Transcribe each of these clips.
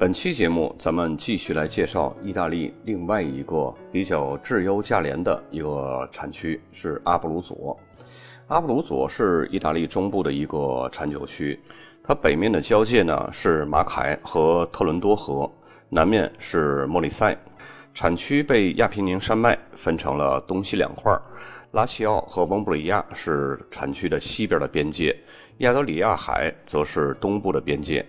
本期节目，咱们继续来介绍意大利另外一个比较质优价廉的一个产区，是阿布鲁佐。阿布鲁佐是意大利中部的一个产酒区，它北面的交界呢是马凯和特伦多河，南面是莫里塞。产区被亚平宁山脉分成了东西两块，拉齐奥和翁布里亚是产区的西边的边界，亚德里亚海则是东部的边界。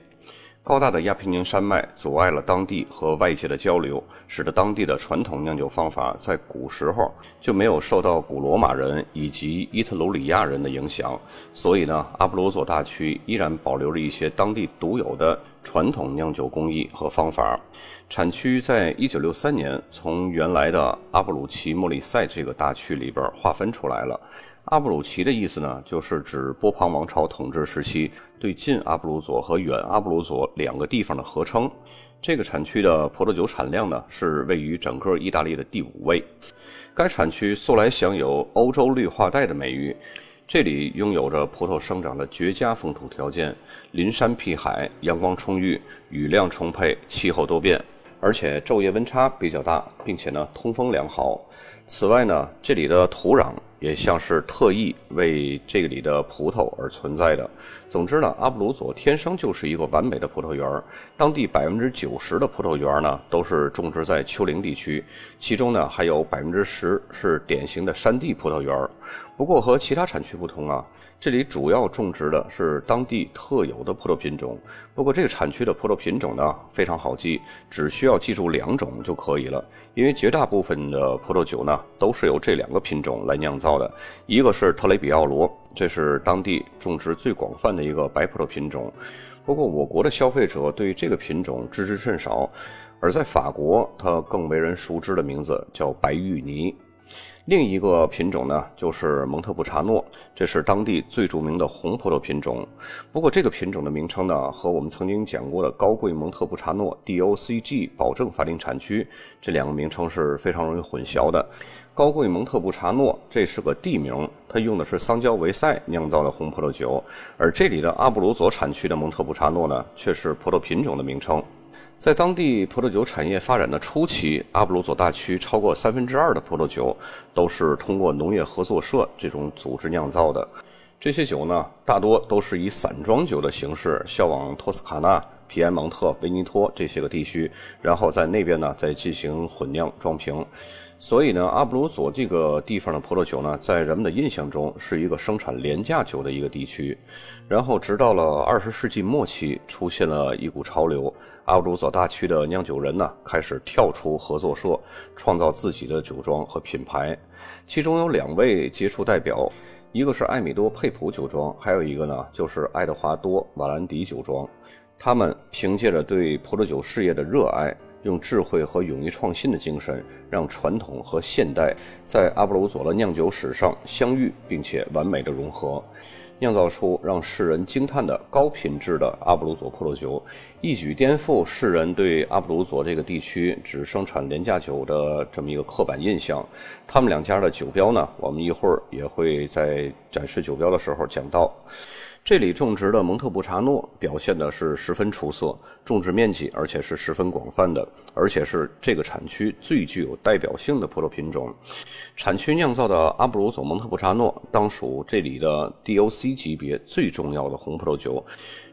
高大的亚平宁山脉阻碍了当地和外界的交流，使得当地的传统酿酒方法在古时候就没有受到古罗马人以及伊特鲁里亚人的影响。所以呢，阿布鲁佐大区依然保留着一些当地独有的传统酿酒工艺和方法。产区在一九六三年从原来的阿布鲁奇莫里塞这个大区里边划分出来了。阿布鲁奇的意思呢，就是指波旁王朝统治时期对近阿布鲁佐和远阿布鲁佐两个地方的合称。这个产区的葡萄酒产量呢，是位于整个意大利的第五位。该产区素来享有“欧洲绿化带”的美誉，这里拥有着葡萄生长的绝佳风土条件，临山僻海，阳光充裕，雨量充沛，气候多变，而且昼夜温差比较大，并且呢，通风良好。此外呢，这里的土壤。也像是特意为这里的葡萄而存在的。总之呢，阿布鲁佐天生就是一个完美的葡萄园当地百分之九十的葡萄园呢都是种植在丘陵地区，其中呢还有百分之十是典型的山地葡萄园不过和其他产区不同啊，这里主要种植的是当地特有的葡萄品种。不过这个产区的葡萄品种呢非常好记，只需要记住两种就可以了。因为绝大部分的葡萄酒呢都是由这两个品种来酿造。的一个是特雷比奥罗，这是当地种植最广泛的一个白葡萄品种。不过，我国的消费者对这个品种知之甚少，而在法国，它更为人熟知的名字叫白玉泥。另一个品种呢，就是蒙特布查诺，这是当地最著名的红葡萄品种。不过，这个品种的名称呢，和我们曾经讲过的高贵蒙特布查诺 （DOCG） 保证法定产区这两个名称是非常容易混淆的。高贵蒙特布查诺这是个地名，它用的是桑娇维塞酿造的红葡萄酒，而这里的阿布鲁佐产区的蒙特布查诺呢，却是葡萄品种的名称。在当地葡萄酒产业发展的初期，阿布鲁佐大区超过三分之二的葡萄酒都是通过农业合作社这种组织酿造的。这些酒呢，大多都是以散装酒的形式销往托斯卡纳、皮埃蒙特、维尼托这些个地区，然后在那边呢再进行混酿装瓶。所以呢，阿布鲁佐这个地方的葡萄酒呢，在人们的印象中是一个生产廉价酒的一个地区。然后，直到了二十世纪末期，出现了一股潮流，阿布鲁佐大区的酿酒人呢，开始跳出合作社，创造自己的酒庄和品牌。其中有两位杰出代表，一个是艾米多佩普酒庄，还有一个呢，就是爱德华多瓦兰迪酒庄。他们凭借着对葡萄酒事业的热爱。用智慧和勇于创新的精神，让传统和现代在阿布鲁佐的酿酒史上相遇，并且完美的融合，酿造出让世人惊叹的高品质的阿布鲁佐葡萄酒，一举颠覆世人对阿布鲁佐这个地区只生产廉价酒的这么一个刻板印象。他们两家的酒标呢，我们一会儿也会在展示酒标的时候讲到。这里种植的蒙特布查诺表现的是十分出色，种植面积而且是十分广泛的，而且是这个产区最具有代表性的葡萄品种。产区酿造的阿布鲁佐蒙特布查诺当属这里的 DOC 级别最重要的红葡萄酒。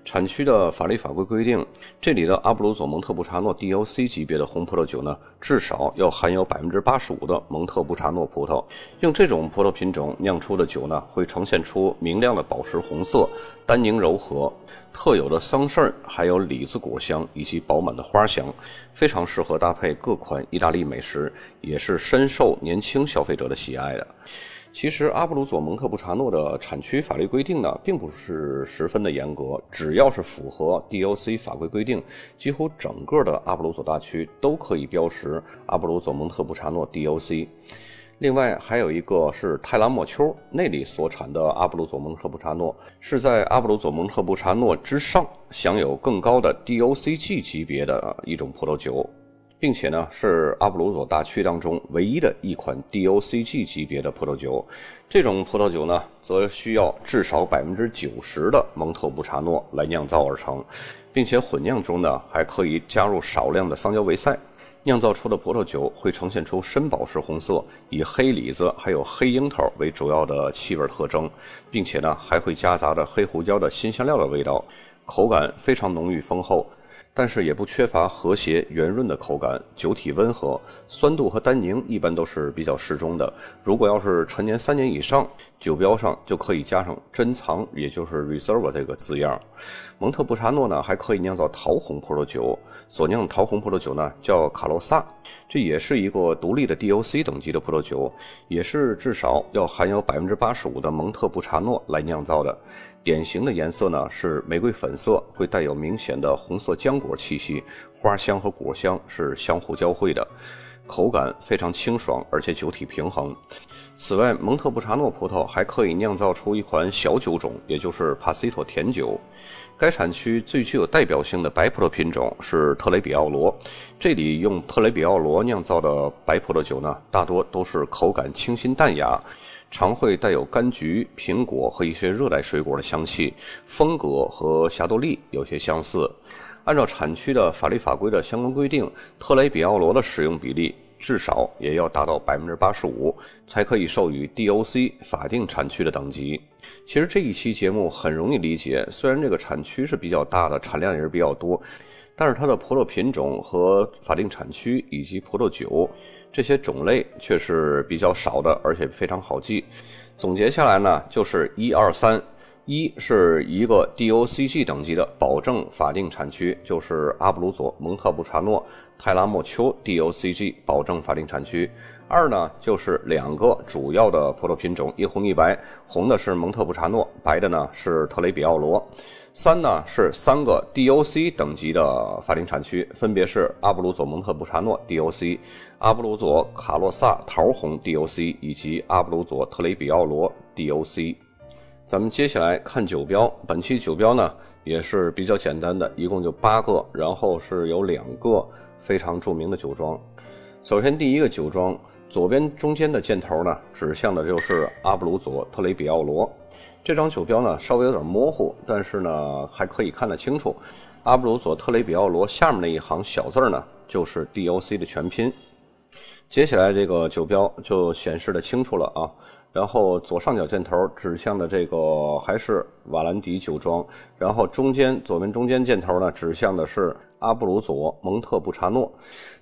产区的法律法规规定，这里的阿布鲁佐蒙特布查诺 DOC 级别的红葡萄酒呢，至少要含有百分之八十五的蒙特布查诺葡萄。用这种葡萄品种酿出的酒呢，会呈现出明亮的宝石红色，单宁柔和，特有的桑葚儿还有李子果香以及饱满的花香，非常适合搭配各款意大利美食，也是深受年轻消费者的喜爱的。其实阿布鲁佐蒙特布查诺的产区法律规定呢，并不是十分的严格，只要是符合 DOC 法规规定，几乎整个的阿布鲁佐大区都可以标识阿布鲁佐蒙特布查诺 DOC。另外还有一个是泰拉莫丘那里所产的阿布鲁佐蒙特布查诺，是在阿布鲁佐蒙特布查诺之上享有更高的 DOCG 级别的一种葡萄酒，并且呢是阿布鲁佐大区当中唯一的一款 DOCG 级别的葡萄酒。这种葡萄酒呢，则需要至少百分之九十的蒙特布查诺来酿造而成，并且混酿中呢还可以加入少量的桑娇维塞。酿造出的葡萄酒会呈现出深宝石红色，以黑李子还有黑樱桃为主要的气味特征，并且呢还会夹杂着黑胡椒的新香料的味道，口感非常浓郁丰厚。但是也不缺乏和谐圆润的口感，酒体温和，酸度和单宁一般都是比较适中的。如果要是陈年三年以上，酒标上就可以加上珍藏，也就是 reserve 这个字样。蒙特布查诺呢，还可以酿造桃红葡萄酒，所酿桃红葡萄酒呢叫卡洛萨，这也是一个独立的 DOC 等级的葡萄酒，也是至少要含有百分之八十五的蒙特布查诺来酿造的。典型的颜色呢是玫瑰粉色，会带有明显的红色浆果气息，花香和果香是相互交汇的，口感非常清爽，而且酒体平衡。此外，蒙特布查诺葡萄还可以酿造出一款小酒种，也就是帕西托甜酒。该产区最具有代表性的白葡萄品种是特雷比奥罗，这里用特雷比奥罗酿造的白葡萄酒呢，大多都是口感清新淡雅。常会带有柑橘、苹果和一些热带水果的香气，风格和霞多丽有些相似。按照产区的法律法规的相关规定，特雷比奥罗的使用比例至少也要达到百分之八十五，才可以授予 DOC 法定产区的等级。其实这一期节目很容易理解，虽然这个产区是比较大的，产量也是比较多。但是它的葡萄品种和法定产区以及葡萄酒这些种类却是比较少的，而且非常好记。总结下来呢，就是一二三，一是一个 DOCG 等级的保证法定产区，就是阿布鲁佐、蒙特布查诺、泰拉莫丘 DOCG 保证法定产区。二呢，就是两个主要的葡萄品种，一红一白，红的是蒙特布查诺，白的呢是特雷比奥罗。三呢是三个 DOC 等级的法定产区，分别是阿布鲁佐蒙特布查诺 DOC、阿布鲁佐卡洛萨桃红 DOC 以及阿布鲁佐特雷比奥罗 DOC。咱们接下来看酒标，本期酒标呢也是比较简单的，一共就八个，然后是有两个非常著名的酒庄。首先第一个酒庄左边中间的箭头呢指向的就是阿布鲁佐特雷比奥罗。这张酒标呢稍微有点模糊，但是呢还可以看得清楚。阿布鲁佐特雷比奥罗下面那一行小字呢，就是 DOC 的全拼。接下来这个酒标就显示的清楚了啊。然后左上角箭头指向的这个还是瓦兰迪酒庄，然后中间左边中间箭头呢指向的是阿布鲁佐蒙特布查诺。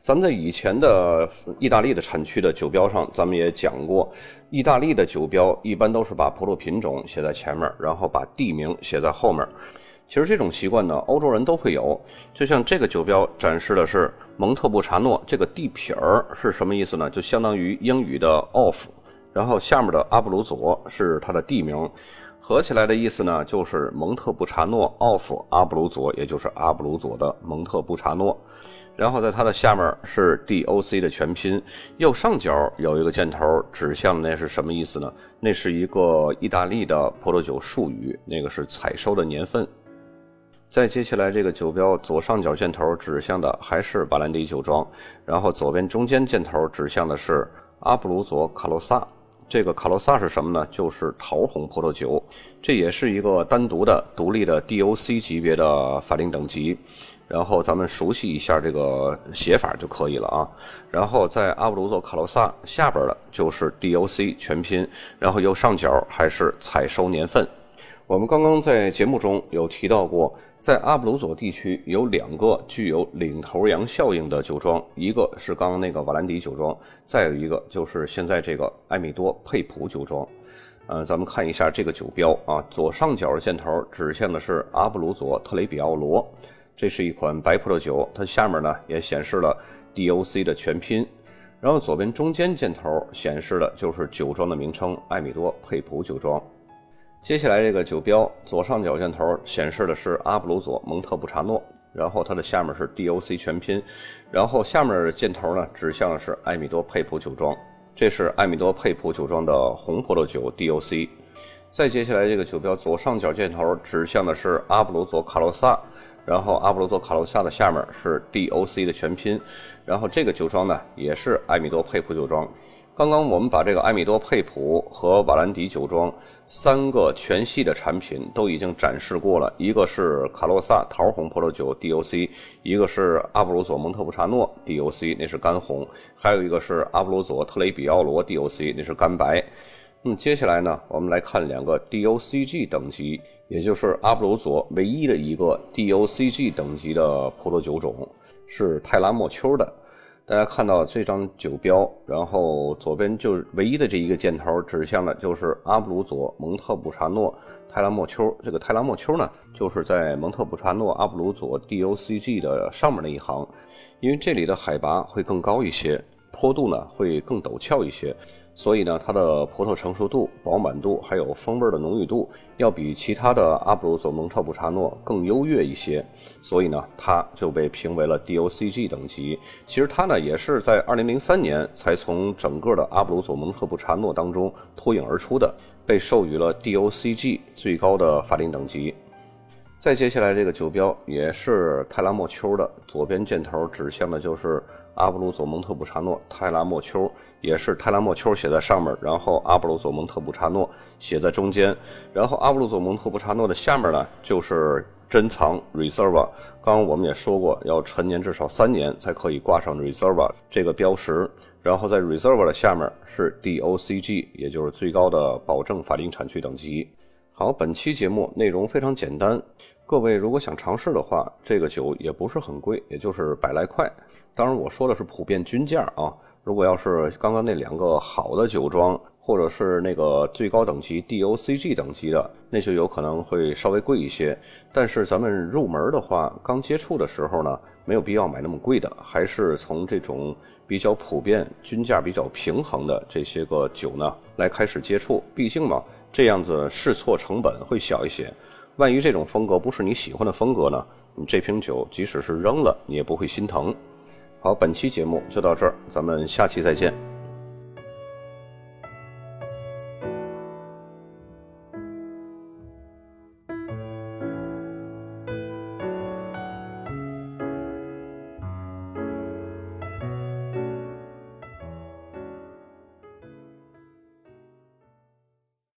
咱们在以前的意大利的产区的酒标上，咱们也讲过，意大利的酒标一般都是把葡萄品种写在前面，然后把地名写在后面。其实这种习惯呢，欧洲人都会有。就像这个酒标展示的是蒙特布查诺，这个地撇儿是什么意思呢？就相当于英语的 off 然后下面的阿布鲁佐是它的地名，合起来的意思呢就是蒙特布查诺 of 阿布鲁佐，也就是阿布鲁佐的蒙特布查诺。然后在它的下面是 DOC 的全拼，右上角有一个箭头指向的那是什么意思呢？那是一个意大利的葡萄酒术语，那个是采收的年份。再接下来，这个酒标左上角箭头指向的还是巴兰迪酒庄，然后左边中间箭头指向的是阿布鲁佐卡洛萨。这个卡洛萨是什么呢？就是桃红葡萄酒，这也是一个单独的、独立的 DOC 级别的法定等级。然后咱们熟悉一下这个写法就可以了啊。然后在阿布鲁佐卡洛萨下边的就是 DOC 全拼，然后右上角还是采收年份。我们刚刚在节目中有提到过。在阿布鲁佐地区有两个具有领头羊效应的酒庄，一个是刚刚那个瓦兰迪酒庄，再有一个就是现在这个埃米多佩普酒庄。呃，咱们看一下这个酒标啊，左上角的箭头指向的是阿布鲁佐特雷比奥罗，这是一款白葡萄酒，它下面呢也显示了 DOC 的全拼，然后左边中间箭头显示的就是酒庄的名称——埃米多佩普酒庄。接下来这个酒标左上角箭头显示的是阿布鲁佐蒙特布查诺，然后它的下面是 DOC 全拼，然后下面的箭头呢指向的是埃米多佩普酒庄。这是艾米多佩普酒庄的红葡萄酒 DOC。再接下来，这个酒标左上角箭头指向的是阿布鲁佐卡洛萨，然后阿布鲁佐卡洛萨的下面是 DOC 的全拼，然后这个酒庄呢也是艾米多佩普酒庄。刚刚我们把这个艾米多佩普和瓦兰迪酒庄三个全系的产品都已经展示过了，一个是卡洛萨桃红葡萄酒 DOC，一个是阿布鲁佐蒙特布查诺 DOC，那是干红，还有一个是阿布鲁佐特雷比奥罗 DOC，那是干白。那么接下来呢，我们来看两个 DOCG 等级，也就是阿布鲁佐唯一的一个 DOCG 等级的葡萄酒种，是泰拉莫丘的。大家看到这张酒标，然后左边就是唯一的这一个箭头指向的就是阿布鲁佐蒙特布查诺泰拉莫丘。这个泰拉莫丘呢，就是在蒙特布查诺阿布鲁佐 DOCG 的上面那一行，因为这里的海拔会更高一些，坡度呢会更陡峭一些。所以呢，它的葡萄成熟度、饱满度还有风味的浓郁度，要比其他的阿布鲁佐蒙特布查诺更优越一些。所以呢，它就被评为了 DOCG 等级。其实它呢，也是在2003年才从整个的阿布鲁佐蒙特布查诺当中脱颖而出的，被授予了 DOCG 最高的法定等级。再接下来这个酒标也是泰拉莫丘的，左边箭头指向的就是。阿布鲁佐蒙特布查诺泰拉莫丘也是泰拉莫丘写在上面，然后阿布鲁佐蒙特布查诺写在中间，然后阿布鲁佐蒙特布查诺的下面呢就是珍藏 Reserva。刚刚我们也说过，要陈年至少三年才可以挂上 Reserva 这个标识，然后在 Reserva 的下面是 DOCG，也就是最高的保证法定产区等级。好，本期节目内容非常简单，各位如果想尝试的话，这个酒也不是很贵，也就是百来块。当然，我说的是普遍均价啊。如果要是刚刚那两个好的酒庄，或者是那个最高等级 DOCG 等级的，那就有可能会稍微贵一些。但是咱们入门的话，刚接触的时候呢，没有必要买那么贵的，还是从这种比较普遍、均价比较平衡的这些个酒呢来开始接触。毕竟嘛，这样子试错成本会小一些。万一这种风格不是你喜欢的风格呢，你这瓶酒即使是扔了，你也不会心疼。好，本期节目就到这儿，咱们下期再见。